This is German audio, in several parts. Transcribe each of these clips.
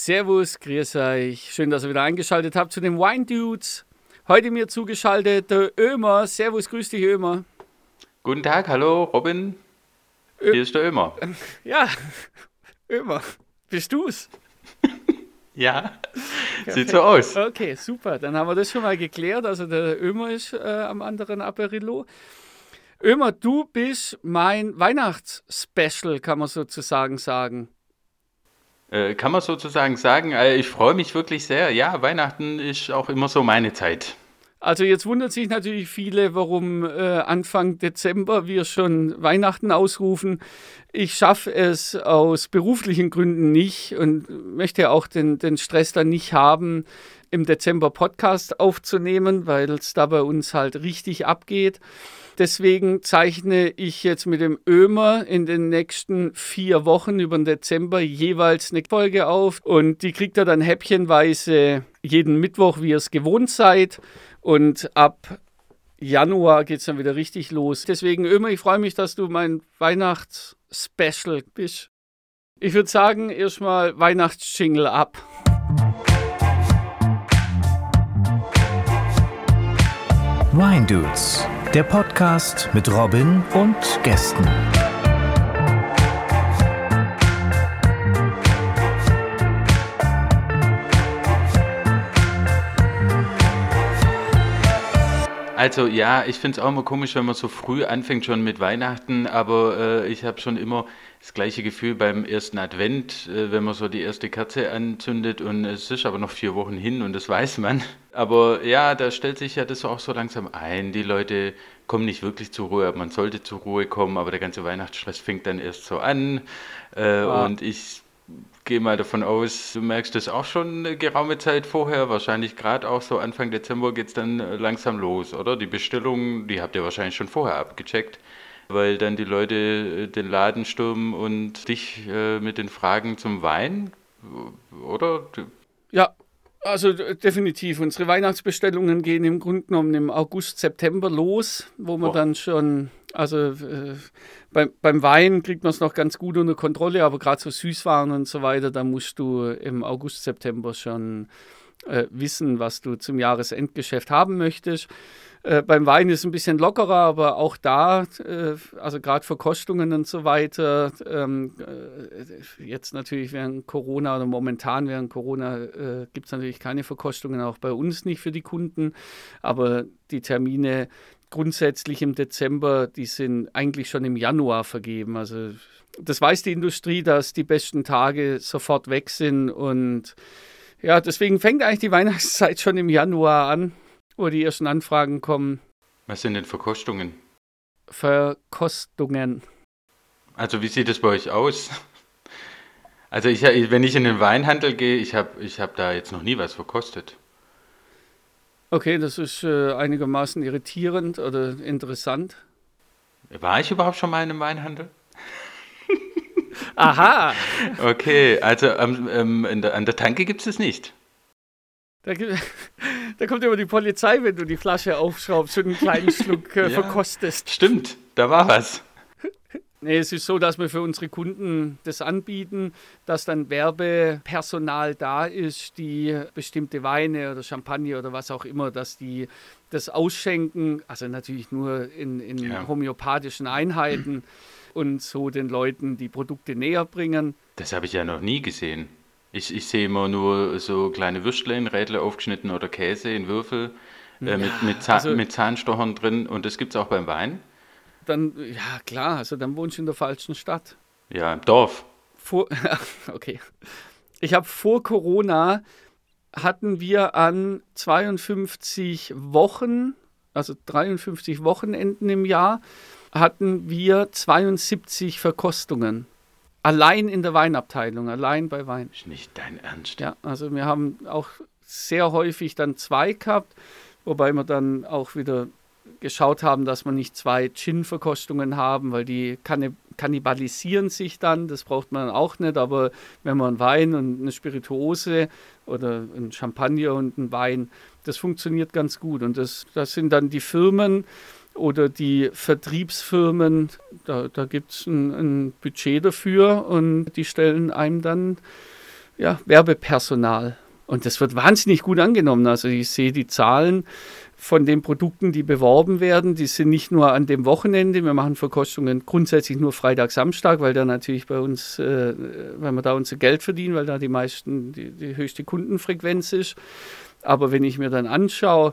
Servus, grüß euch. Schön, dass ihr wieder eingeschaltet habt zu den Wine Dudes. Heute mir zugeschaltet der Ömer. Servus, grüß dich, Ömer. Guten Tag, hallo, Robin. Ö Hier ist der Ömer. Ja, Ömer. Bist du's? ja, sieht so aus. Okay, super. Dann haben wir das schon mal geklärt. Also der Ömer ist äh, am anderen Aperilo. Ömer, du bist mein Weihnachtsspecial, kann man sozusagen sagen. Äh, kann man sozusagen sagen, äh, ich freue mich wirklich sehr. Ja, Weihnachten ist auch immer so meine Zeit. Also jetzt wundert sich natürlich viele, warum äh, Anfang Dezember wir schon Weihnachten ausrufen. Ich schaffe es aus beruflichen Gründen nicht und möchte auch den, den Stress dann nicht haben, im Dezember Podcast aufzunehmen, weil es da bei uns halt richtig abgeht. Deswegen zeichne ich jetzt mit dem Ömer in den nächsten vier Wochen über den Dezember jeweils eine Folge auf und die kriegt er dann häppchenweise jeden Mittwoch, wie ihr es gewohnt seid. Und ab Januar geht es dann wieder richtig los. Deswegen, Ömer, ich freue mich, dass du mein Weihnachtsspecial bist. Ich würde sagen, erstmal Weihnachtsjingle ab. Wine Dudes, der Podcast mit Robin und Gästen. Also ja, ich finde es auch immer komisch, wenn man so früh anfängt schon mit Weihnachten, aber äh, ich habe schon immer das gleiche Gefühl beim ersten Advent, äh, wenn man so die erste Kerze anzündet und es ist aber noch vier Wochen hin und das weiß man. Aber ja, da stellt sich ja das auch so langsam ein. Die Leute kommen nicht wirklich zur Ruhe, man sollte zur Ruhe kommen, aber der ganze Weihnachtsstress fängt dann erst so an. Äh, ja. Und ich gehe mal davon aus, du merkst das auch schon eine geraume Zeit vorher. Wahrscheinlich gerade auch so Anfang Dezember geht es dann äh, langsam los, oder? Die Bestellungen, die habt ihr wahrscheinlich schon vorher abgecheckt, weil dann die Leute äh, den Laden stürmen und dich äh, mit den Fragen zum Wein, oder? Ja, also definitiv. Unsere Weihnachtsbestellungen gehen im Grunde genommen im August, September los, wo man Boah. dann schon, also äh, beim, beim Wein kriegt man es noch ganz gut unter Kontrolle, aber gerade so Süßwaren und so weiter, da musst du im August, September schon äh, wissen, was du zum Jahresendgeschäft haben möchtest. Äh, beim Wein ist es ein bisschen lockerer, aber auch da, äh, also gerade Verkostungen und so weiter, ähm, äh, jetzt natürlich während Corona oder momentan während Corona äh, gibt es natürlich keine Verkostungen, auch bei uns nicht für die Kunden, aber die Termine grundsätzlich im Dezember, die sind eigentlich schon im Januar vergeben. Also das weiß die Industrie, dass die besten Tage sofort weg sind und ja, deswegen fängt eigentlich die Weihnachtszeit schon im Januar an, wo die ersten Anfragen kommen. Was sind denn Verkostungen? Verkostungen. Also wie sieht es bei euch aus? Also ich, wenn ich in den Weinhandel gehe, ich habe ich hab da jetzt noch nie was verkostet. Okay, das ist äh, einigermaßen irritierend oder interessant. War ich überhaupt schon mal in einem Weinhandel? Aha. Okay, also ähm, ähm, der, an der Tanke gibt es es nicht. Da, da, kommt immer die Polizei, wenn du die Flasche aufschraubst und einen kleinen Schluck äh, ja, verkostest. Stimmt, da war was. Nee, es ist so, dass wir für unsere Kunden das anbieten, dass dann Werbepersonal da ist, die bestimmte Weine oder Champagner oder was auch immer, dass die das ausschenken, also natürlich nur in, in ja. homöopathischen Einheiten und so den Leuten die Produkte näher bringen. Das habe ich ja noch nie gesehen. Ich, ich sehe immer nur so kleine Würstchen, Rädle aufgeschnitten oder Käse in Würfel äh, ja, mit, mit, Zahn, also, mit Zahnstochern drin und das gibt es auch beim Wein dann, ja klar, also dann wohnst du in der falschen Stadt. Ja, im Dorf. Vor, okay. Ich habe vor Corona hatten wir an 52 Wochen, also 53 Wochenenden im Jahr, hatten wir 72 Verkostungen. Allein in der Weinabteilung, allein bei Wein. Ist nicht dein Ernst. Ja, also wir haben auch sehr häufig dann zwei gehabt, wobei wir dann auch wieder geschaut haben, dass wir nicht zwei Gin-Verkostungen haben, weil die kannibalisieren sich dann, das braucht man auch nicht, aber wenn man Wein und eine Spirituose oder ein Champagner und ein Wein, das funktioniert ganz gut und das, das sind dann die Firmen oder die Vertriebsfirmen, da, da gibt es ein, ein Budget dafür und die stellen einem dann ja, Werbepersonal. Und das wird wahnsinnig gut angenommen. Also ich sehe die Zahlen von den Produkten, die beworben werden, die sind nicht nur an dem Wochenende. Wir machen Verkostungen grundsätzlich nur Freitag, Samstag, weil da natürlich bei uns, äh, weil wir da unser Geld verdienen, weil da die meisten, die, die höchste Kundenfrequenz ist. Aber wenn ich mir dann anschaue,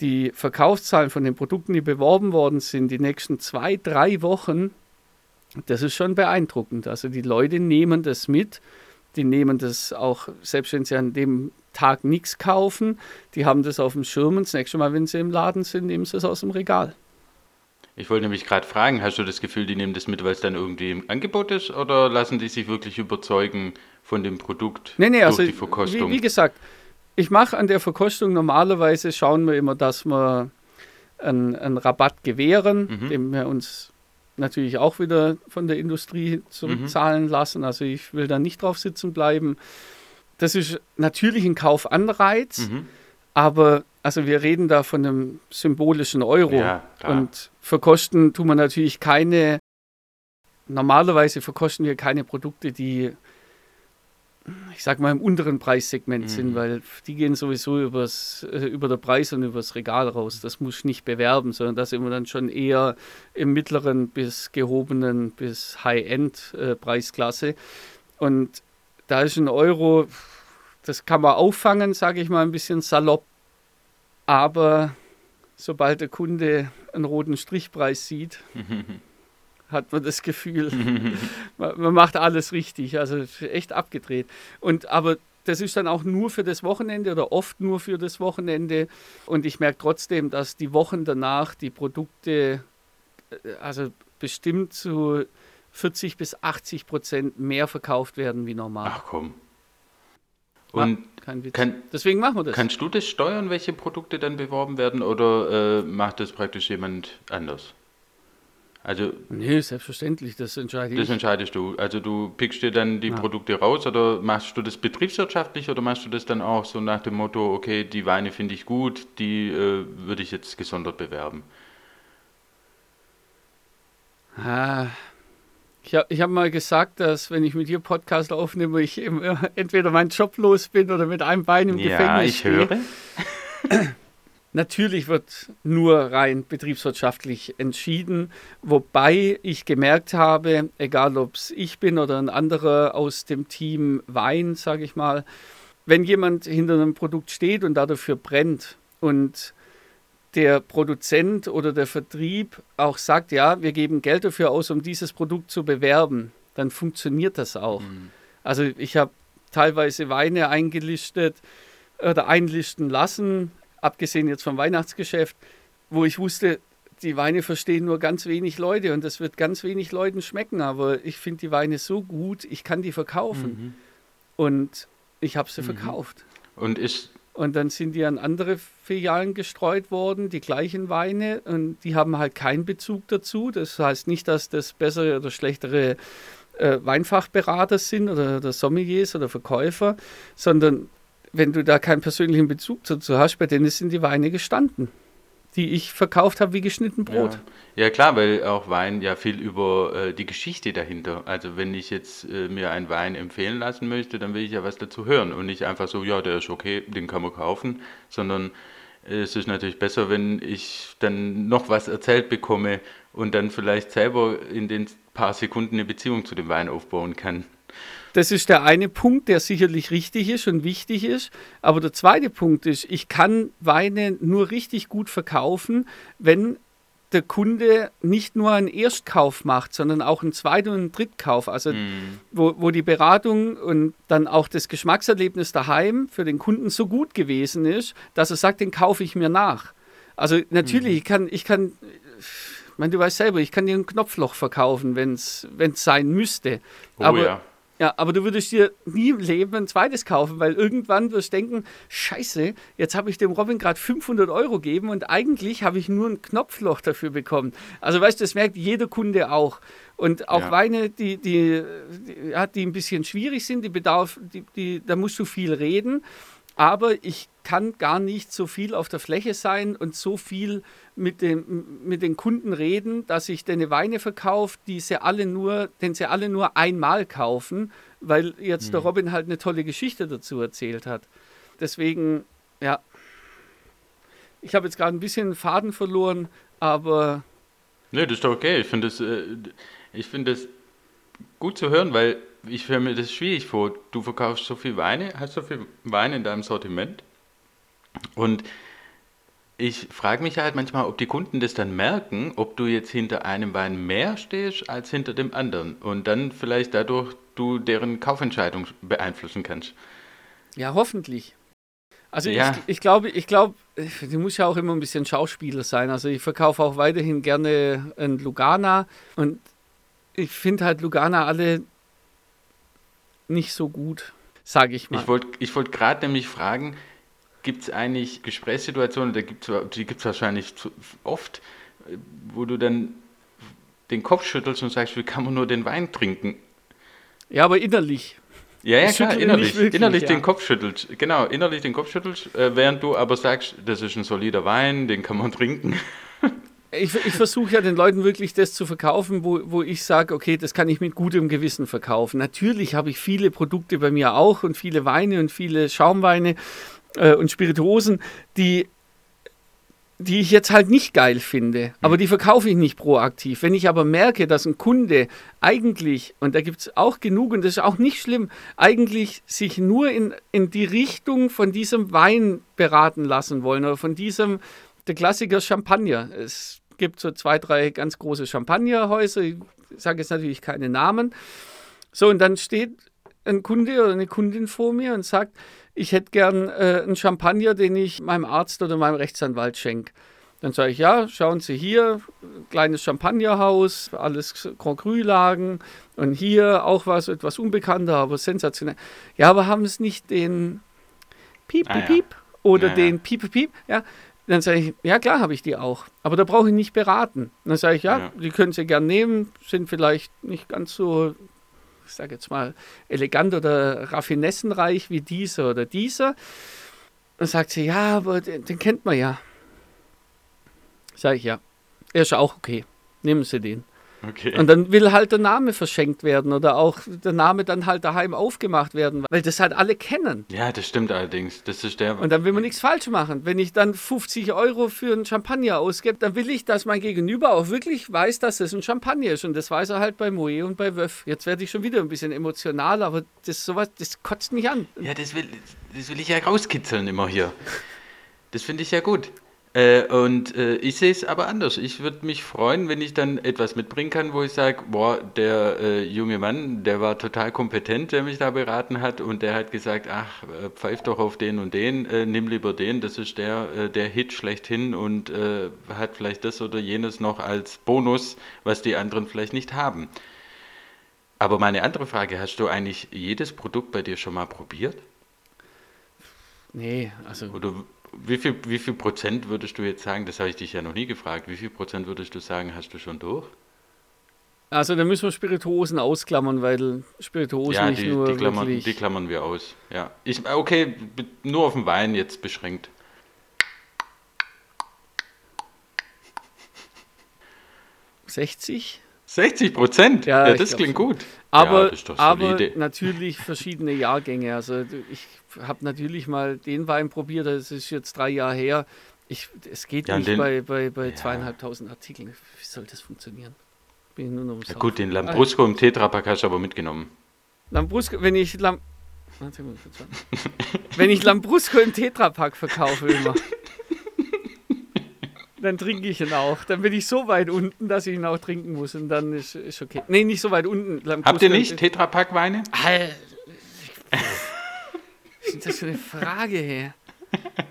die Verkaufszahlen von den Produkten, die beworben worden sind, die nächsten zwei, drei Wochen, das ist schon beeindruckend. Also die Leute nehmen das mit, die nehmen das auch, selbst wenn sie an dem Tag nichts kaufen, die haben das auf dem Schirm und das nächste Mal, wenn sie im Laden sind, nehmen sie es aus dem Regal. Ich wollte nämlich gerade fragen, hast du das Gefühl, die nehmen das mit, weil es dann irgendwie im Angebot ist oder lassen die sich wirklich überzeugen von dem Produkt nee, nee, durch also, die Verkostung? Wie, wie gesagt, ich mache an der Verkostung normalerweise, schauen wir immer, dass wir einen, einen Rabatt gewähren, mhm. den wir uns natürlich auch wieder von der Industrie zurückzahlen mhm. lassen. Also ich will da nicht drauf sitzen bleiben. Das ist natürlich ein Kaufanreiz, mhm. aber also wir reden da von einem symbolischen Euro. Ja, und verkosten tun wir natürlich keine, normalerweise verkosten wir keine Produkte, die ich sag mal, im unteren Preissegment mhm. sind, weil die gehen sowieso übers, äh, über der Preis und übers Regal raus. Das muss ich nicht bewerben, sondern da sind wir dann schon eher im mittleren bis gehobenen bis High-End-Preisklasse. Äh, und da ist ein Euro, das kann man auffangen, sage ich mal ein bisschen salopp. Aber sobald der Kunde einen roten Strichpreis sieht, hat man das Gefühl. man, man, macht alles richtig, also echt abgedreht. Und aber das ist dann auch nur für das Wochenende oder oft nur für das Wochenende. Und ich merke trotzdem, dass die Wochen danach die Produkte, äh, also bestimmt zu 40 bis 80 Prozent mehr verkauft werden wie normal. Ach komm. Und kann, deswegen machen wir das. Kannst du das steuern, welche Produkte dann beworben werden, oder äh, macht das praktisch jemand anders? Also, nee, selbstverständlich, das entscheide ich. Das entscheidest du. Also du pickst dir dann die ja. Produkte raus oder machst du das betriebswirtschaftlich oder machst du das dann auch so nach dem Motto, okay, die Weine finde ich gut, die äh, würde ich jetzt gesondert bewerben? Ah, ich habe hab mal gesagt, dass wenn ich mit dir Podcast aufnehme, ich entweder meinen Job los bin oder mit einem Bein im ja, Gefängnis ich stehe. höre. Natürlich wird nur rein betriebswirtschaftlich entschieden, wobei ich gemerkt habe, egal ob es ich bin oder ein anderer aus dem Team Wein, sage ich mal, wenn jemand hinter einem Produkt steht und dafür brennt und der Produzent oder der Vertrieb auch sagt, ja, wir geben Geld dafür aus, um dieses Produkt zu bewerben, dann funktioniert das auch. Mhm. Also ich habe teilweise Weine eingelistet oder einlisten lassen, abgesehen jetzt vom Weihnachtsgeschäft, wo ich wusste, die Weine verstehen nur ganz wenig Leute und das wird ganz wenig Leuten schmecken, aber ich finde die Weine so gut, ich kann die verkaufen. Mhm. Und ich habe sie mhm. verkauft. Und ist und dann sind die an andere Filialen gestreut worden, die gleichen Weine, und die haben halt keinen Bezug dazu. Das heißt nicht, dass das bessere oder schlechtere äh, Weinfachberater sind oder, oder Sommeliers oder Verkäufer, sondern wenn du da keinen persönlichen Bezug dazu hast, bei denen sind die Weine gestanden, die ich verkauft habe wie geschnitten Brot. Ja. ja. klar, weil auch Wein ja viel über äh, die Geschichte dahinter. Also wenn ich jetzt äh, mir einen Wein empfehlen lassen möchte, dann will ich ja was dazu hören und nicht einfach so, ja, der ist okay, den kann man kaufen, sondern äh, es ist natürlich besser, wenn ich dann noch was erzählt bekomme und dann vielleicht selber in den paar Sekunden eine Beziehung zu dem Wein aufbauen kann. Das ist der eine Punkt, der sicherlich richtig ist und wichtig ist. Aber der zweite Punkt ist, ich kann Weine nur richtig gut verkaufen, wenn der Kunde nicht nur einen Erstkauf macht, sondern auch einen Zweit- und einen Drittkauf. Also mm. wo, wo die Beratung und dann auch das Geschmackserlebnis daheim für den Kunden so gut gewesen ist, dass er sagt, den kaufe ich mir nach. Also natürlich, mm. ich kann, ich kann, ich meine, du weißt selber, ich kann dir ein Knopfloch verkaufen, wenn es sein müsste. Oh, Aber ja. Ja, aber du würdest dir nie im Leben ein zweites kaufen, weil irgendwann wirst du denken, scheiße, jetzt habe ich dem Robin gerade 500 Euro gegeben und eigentlich habe ich nur ein Knopfloch dafür bekommen. Also weißt du, das merkt jeder Kunde auch. Und auch ja. Weine, die, die, die, ja, die ein bisschen schwierig sind, die bedarf, die, die, da musst du viel reden. aber ich kann gar nicht so viel auf der Fläche sein und so viel mit, dem, mit den Kunden reden, dass ich denen Weine verkaufe, die sie alle nur, den sie alle nur einmal kaufen, weil jetzt mhm. der Robin halt eine tolle Geschichte dazu erzählt hat. Deswegen, ja, ich habe jetzt gerade ein bisschen Faden verloren, aber. Nee, das ist doch okay. Ich finde es äh, find gut zu hören, weil ich stelle mir das schwierig vor. Du verkaufst so viel Weine, hast so viel Wein in deinem Sortiment und ich frage mich halt manchmal, ob die Kunden das dann merken, ob du jetzt hinter einem Wein mehr stehst als hinter dem anderen und dann vielleicht dadurch du deren Kaufentscheidung beeinflussen kannst. Ja, hoffentlich. Also ja. ich, ich glaube, ich glaube, du musst ja auch immer ein bisschen Schauspieler sein. Also ich verkaufe auch weiterhin gerne ein Lugana und ich finde halt Lugana alle nicht so gut, sage ich mal. Ich wollte ich wollt gerade nämlich fragen, gibt es eigentlich Gesprächssituationen, da gibt's, die gibt es wahrscheinlich oft, wo du dann den Kopf schüttelst und sagst, wie kann man nur den Wein trinken? Ja, aber innerlich. Ja, ja, klar, innerlich, wirklich, innerlich ja. den Kopf schüttelt. Genau, innerlich den Kopf schüttelt, äh, während du aber sagst, das ist ein solider Wein, den kann man trinken. ich, ich versuche ja den Leuten wirklich das zu verkaufen, wo, wo ich sage, okay, das kann ich mit gutem Gewissen verkaufen. Natürlich habe ich viele Produkte bei mir auch und viele Weine und viele Schaumweine äh, und Spirituosen, die die ich jetzt halt nicht geil finde, aber mhm. die verkaufe ich nicht proaktiv. Wenn ich aber merke, dass ein Kunde eigentlich, und da gibt es auch genug, und das ist auch nicht schlimm, eigentlich sich nur in, in die Richtung von diesem Wein beraten lassen wollen oder von diesem, der Klassiker Champagner. Es gibt so zwei, drei ganz große Champagnerhäuser, ich sage jetzt natürlich keine Namen. So, und dann steht ein Kunde oder eine Kundin vor mir und sagt, ich hätte gern äh, einen Champagner, den ich meinem Arzt oder meinem Rechtsanwalt schenke. Dann sage ich, ja, schauen Sie hier, kleines Champagnerhaus, alles Grand Cru-Lagen und hier auch was etwas unbekannter, aber sensationell. Ja, aber haben es nicht den Piep, ah, Piep ja. oder ja, den Piep, Piep? Ja, dann sage ich, ja klar habe ich die auch, aber da brauche ich nicht beraten. Dann sage ich, ja, ja, die können Sie gern nehmen, sind vielleicht nicht ganz so ich sage jetzt mal, elegant oder raffinessenreich wie dieser oder dieser. Dann sagt sie, ja, aber den, den kennt man ja. Sage ich, ja, er ist auch okay. Nehmen Sie den. Okay. Und dann will halt der Name verschenkt werden oder auch der Name dann halt daheim aufgemacht werden, weil das halt alle kennen. Ja, das stimmt allerdings. Das ist der. Und dann will man nichts falsch machen. Wenn ich dann 50 Euro für einen Champagner ausgebe, dann will ich, dass mein Gegenüber auch wirklich weiß, dass es ein Champagner ist. Und das weiß er halt bei Moe und bei Wöff. Jetzt werde ich schon wieder ein bisschen emotional, aber das sowas, das kotzt mich an. Ja, das will, das will ich ja rauskitzeln immer hier. Das finde ich ja gut. Äh, und äh, ich sehe es aber anders. Ich würde mich freuen, wenn ich dann etwas mitbringen kann, wo ich sage, boah, der äh, junge Mann, der war total kompetent, der mich da beraten hat und der hat gesagt, ach, äh, pfeif doch auf den und den, äh, nimm lieber den, das ist der, äh, der Hit schlechthin und hat vielleicht das oder jenes noch als Bonus, was die anderen vielleicht nicht haben. Aber meine andere Frage, hast du eigentlich jedes Produkt bei dir schon mal probiert? Nee, also. Oder wie viel, wie viel Prozent würdest du jetzt sagen, das habe ich dich ja noch nie gefragt, wie viel Prozent würdest du sagen, hast du schon durch? Also da müssen wir Spirituosen ausklammern, weil Spirituosen ja, nicht nur die klammern, die klammern wir aus. Ja, ich, okay, nur auf den Wein jetzt beschränkt. Sechzig? 60 Prozent? Ja, ja das klingt gut. Aber, ja, aber natürlich verschiedene Jahrgänge. Also ich habe natürlich mal den Wein probiert, das ist jetzt drei Jahre her. Ich, es geht ja, nicht den, bei, bei, bei zweieinhalbtausend Artikeln. Wie soll das funktionieren? Bin nur noch ja, gut, den Lambrusco im Tetrapack hast du aber mitgenommen. Lambrusco, wenn ich Lam wenn ich Lambrusco im Tetrapack verkaufe immer, dann trinke ich ihn auch. Dann bin ich so weit unten, dass ich ihn auch trinken muss und dann ist, ist okay. Nee, nicht so weit unten. Lambrusco Habt ihr nicht Tetrapack-Weine? Was ist das für eine Frage her?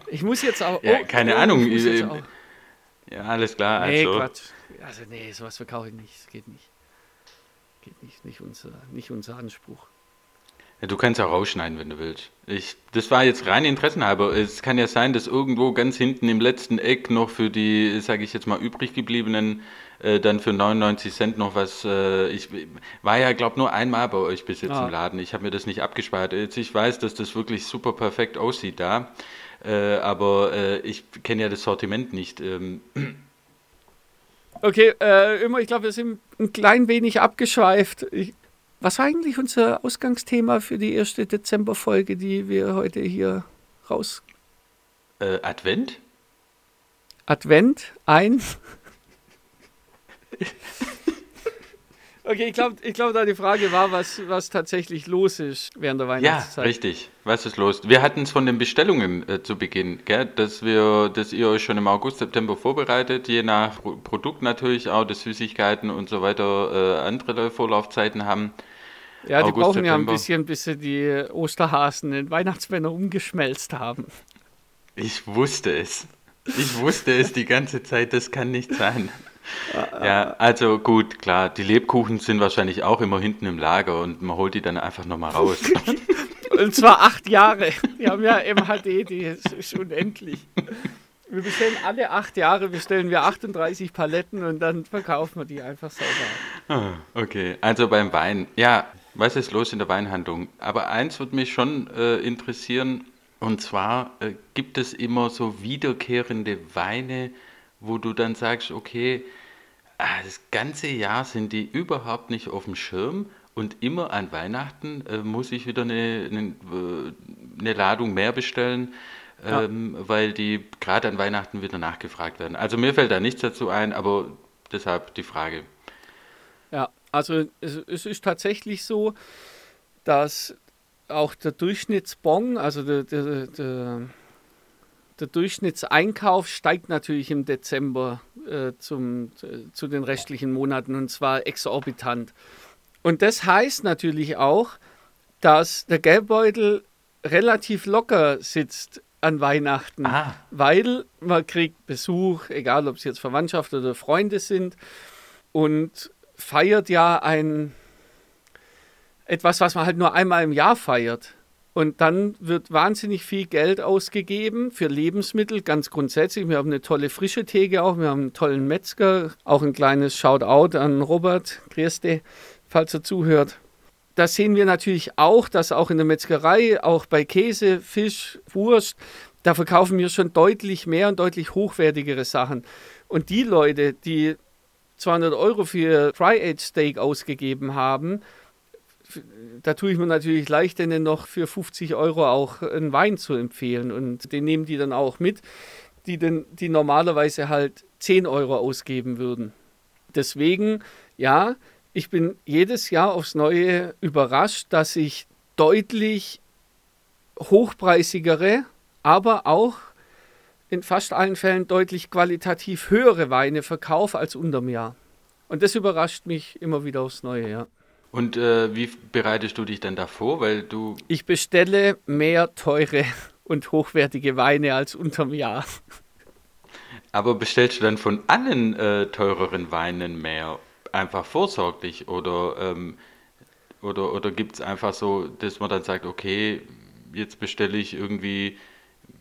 Ich muss jetzt auch. Ja, oh, keine oh, Ahnung. Auch. Ja, alles klar. Nee, also. Quatsch. Also, nee, sowas verkaufe ich nicht. Das geht nicht. Geht nicht. Nicht unser, nicht unser Anspruch. Ja, du kannst auch rausschneiden, wenn du willst. Ich, das war jetzt rein Interessenhalber. Es kann ja sein, dass irgendwo ganz hinten im letzten Eck noch für die, sage ich jetzt mal, übrig gebliebenen äh, dann für 99 Cent noch was. Äh, ich war ja, glaube nur einmal bei euch bis jetzt ah. im Laden. Ich habe mir das nicht abgespart. Jetzt, ich weiß, dass das wirklich super perfekt aussieht da, äh, aber äh, ich kenne ja das Sortiment nicht. Ähm. Okay, äh, immer, ich glaube, wir sind ein klein wenig abgeschweift. Ich, was war eigentlich unser Ausgangsthema für die erste Dezemberfolge, die wir heute hier raus. Äh, Advent? Advent, ein. Okay, ich glaube, ich glaub, da die Frage war, was, was tatsächlich los ist während der Weihnachtszeit. Ja, richtig. Was ist los? Wir hatten es von den Bestellungen äh, zu Beginn, gell? Dass, wir, dass ihr euch schon im August, September vorbereitet, je nach Pro Produkt natürlich auch, dass Süßigkeiten und so weiter äh, andere Vorlaufzeiten haben. Ja, die August, brauchen September. ja ein bisschen, bis sie die Osterhasen in Weihnachtsmänner umgeschmelzt haben. Ich wusste es. Ich wusste es die ganze Zeit, das kann nicht sein. Ja, also gut, klar, die Lebkuchen sind wahrscheinlich auch immer hinten im Lager und man holt die dann einfach nochmal raus. und zwar acht Jahre. Wir haben ja MHD, die ist unendlich. Wir bestellen alle acht Jahre, bestellen wir 38 Paletten und dann verkaufen wir die einfach sauber. Ah, okay, also beim Wein. Ja, was ist los in der Weinhandlung? Aber eins würde mich schon äh, interessieren, und zwar äh, gibt es immer so wiederkehrende Weine, wo du dann sagst, okay, ah, das ganze Jahr sind die überhaupt nicht auf dem Schirm und immer an Weihnachten äh, muss ich wieder eine, eine, äh, eine Ladung mehr bestellen, ähm, ja. weil die gerade an Weihnachten wieder nachgefragt werden. Also mir fällt da nichts dazu ein, aber deshalb die Frage. Ja, also es, es ist tatsächlich so, dass auch der Durchschnittsbon, also der, der, der der Durchschnittseinkauf steigt natürlich im Dezember äh, zum, äh, zu den restlichen Monaten und zwar exorbitant. Und das heißt natürlich auch, dass der Geldbeutel relativ locker sitzt an Weihnachten, ah. weil man kriegt Besuch, egal ob es jetzt Verwandtschaft oder Freunde sind und feiert ja ein etwas, was man halt nur einmal im Jahr feiert. Und dann wird wahnsinnig viel Geld ausgegeben für Lebensmittel, ganz grundsätzlich. Wir haben eine tolle frische Theke auch, wir haben einen tollen Metzger, auch ein kleines Shoutout an Robert Grieste, falls er zuhört. Da sehen wir natürlich auch, dass auch in der Metzgerei, auch bei Käse, Fisch, Wurst, da verkaufen wir schon deutlich mehr und deutlich hochwertigere Sachen. Und die Leute, die 200 Euro für Fry-Age Steak ausgegeben haben, da tue ich mir natürlich leicht, denen noch für 50 Euro auch einen Wein zu empfehlen. Und den nehmen die dann auch mit, die, denn, die normalerweise halt 10 Euro ausgeben würden. Deswegen, ja, ich bin jedes Jahr aufs Neue überrascht, dass ich deutlich hochpreisigere, aber auch in fast allen Fällen deutlich qualitativ höhere Weine verkaufe als unterm Jahr. Und das überrascht mich immer wieder aufs Neue, ja. Und äh, wie bereitest du dich dann davor? Weil du. Ich bestelle mehr teure und hochwertige Weine als unterm Jahr. Aber bestellst du dann von allen äh, teureren Weinen mehr einfach vorsorglich oder, ähm, oder, oder gibt es einfach so, dass man dann sagt, okay, jetzt bestelle ich irgendwie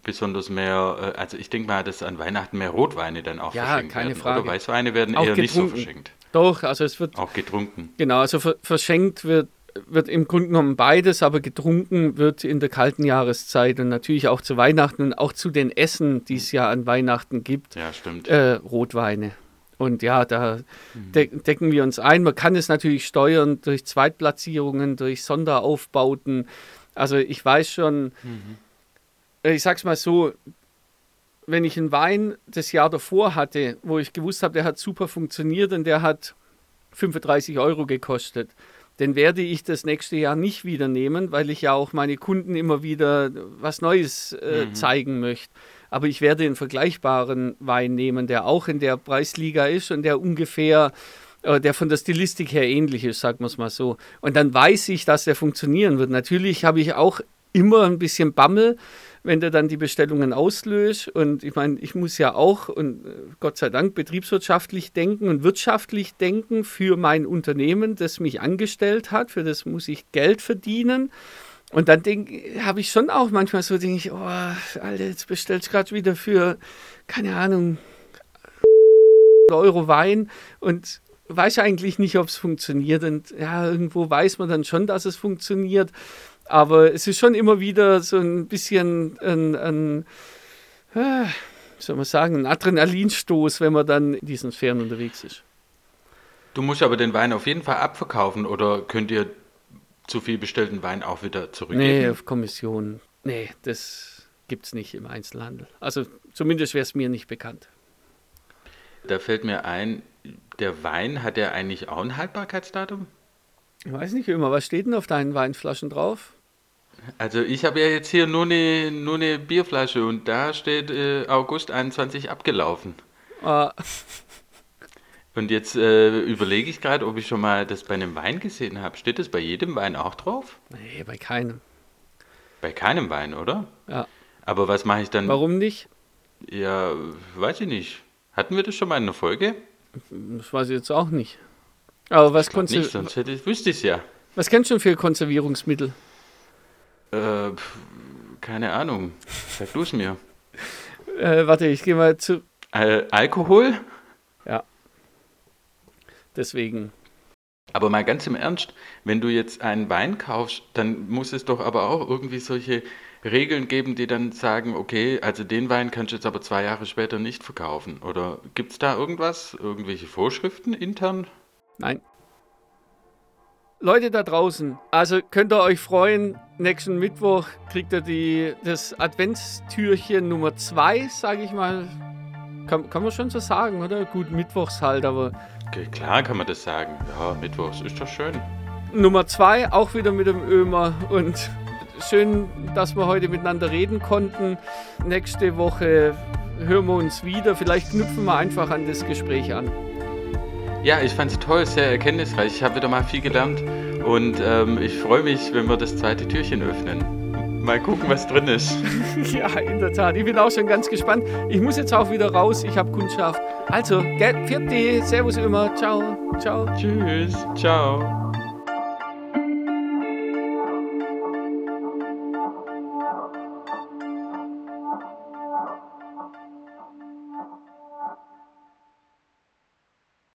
besonders mehr, äh, also ich denke mal, dass an Weihnachten mehr Rotweine dann auch ja, verschenkt keine werden. Frage. Oder Weißweine werden auch eher getrunken. nicht so verschenkt. Doch, also es wird. Auch getrunken. Genau, also verschenkt wird, wird im Grunde genommen beides, aber getrunken wird in der kalten Jahreszeit und natürlich auch zu Weihnachten und auch zu den Essen, die es ja an Weihnachten gibt. Ja, stimmt. Äh, Rotweine. Und ja, da de decken wir uns ein. Man kann es natürlich steuern durch Zweitplatzierungen, durch Sonderaufbauten. Also ich weiß schon, mhm. ich sag's mal so, wenn ich einen Wein das Jahr davor hatte, wo ich gewusst habe, der hat super funktioniert und der hat 35 Euro gekostet, dann werde ich das nächste Jahr nicht wieder nehmen, weil ich ja auch meine Kunden immer wieder was Neues äh, mhm. zeigen möchte. Aber ich werde einen vergleichbaren Wein nehmen, der auch in der Preisliga ist und der ungefähr, äh, der von der Stilistik her ähnlich ist, sagen wir es mal so. Und dann weiß ich, dass der funktionieren wird. Natürlich habe ich auch immer ein bisschen Bammel, wenn du dann die Bestellungen auslöst. Und ich meine, ich muss ja auch, und äh, Gott sei Dank, betriebswirtschaftlich denken und wirtschaftlich denken für mein Unternehmen, das mich angestellt hat. Für das muss ich Geld verdienen. Und dann habe ich schon auch manchmal so, denke ich, oh, Alter, jetzt bestellst du gerade wieder für, keine Ahnung, Euro Wein und weiß eigentlich nicht, ob es funktioniert. Und ja, irgendwo weiß man dann schon, dass es funktioniert. Aber es ist schon immer wieder so ein bisschen ein, ein äh, soll man sagen, ein Adrenalinstoß, wenn man dann in diesen Sphären unterwegs ist. Du musst aber den Wein auf jeden Fall abverkaufen oder könnt ihr zu viel bestellten Wein auch wieder zurückgeben? Nee, auf Kommission. Nee, das gibt es nicht im Einzelhandel. Also zumindest wäre es mir nicht bekannt. Da fällt mir ein, der Wein, hat der eigentlich auch ein Haltbarkeitsdatum? Ich weiß nicht immer, was steht denn auf deinen Weinflaschen drauf? Also ich habe ja jetzt hier nur eine, nur eine Bierflasche und da steht äh, August 21 abgelaufen. Ah. Und jetzt äh, überlege ich gerade, ob ich schon mal das bei einem Wein gesehen habe. Steht das bei jedem Wein auch drauf? Nee, bei keinem. Bei keinem Wein, oder? Ja. Aber was mache ich dann? Warum nicht? Ja, weiß ich nicht. Hatten wir das schon mal in einer Folge? Das weiß ich jetzt auch nicht. Aber was konntest nicht, sonst hätte ich, wüsste ich es ja. Was kennst du für Konservierungsmittel? Äh, keine Ahnung. Sag du es mir. Äh, warte, ich gehe mal zu. Al Alkohol? Ja. Deswegen. Aber mal ganz im Ernst, wenn du jetzt einen Wein kaufst, dann muss es doch aber auch irgendwie solche Regeln geben, die dann sagen, okay, also den Wein kannst du jetzt aber zwei Jahre später nicht verkaufen. Oder gibt es da irgendwas, irgendwelche Vorschriften intern? Nein. Leute da draußen, also könnt ihr euch freuen, nächsten Mittwoch kriegt ihr die, das Adventstürchen Nummer 2, sage ich mal. Kann, kann man schon so sagen, oder? Gut, Mittwochs halt, aber. Okay, klar kann man das sagen. Ja, Mittwochs ist doch schön. Nummer 2, auch wieder mit dem Ömer und schön, dass wir heute miteinander reden konnten. Nächste Woche hören wir uns wieder. Vielleicht knüpfen wir einfach an das Gespräch an. Ja, ich fand es toll, sehr erkenntnisreich. Ich habe wieder mal viel gelernt und ähm, ich freue mich, wenn wir das zweite Türchen öffnen. Mal gucken, was drin ist. ja, in der Tat. Ich bin auch schon ganz gespannt. Ich muss jetzt auch wieder raus. Ich habe Kundschaft. Also, vierte, Servus immer. Ciao. Ciao. Tschüss. Ciao.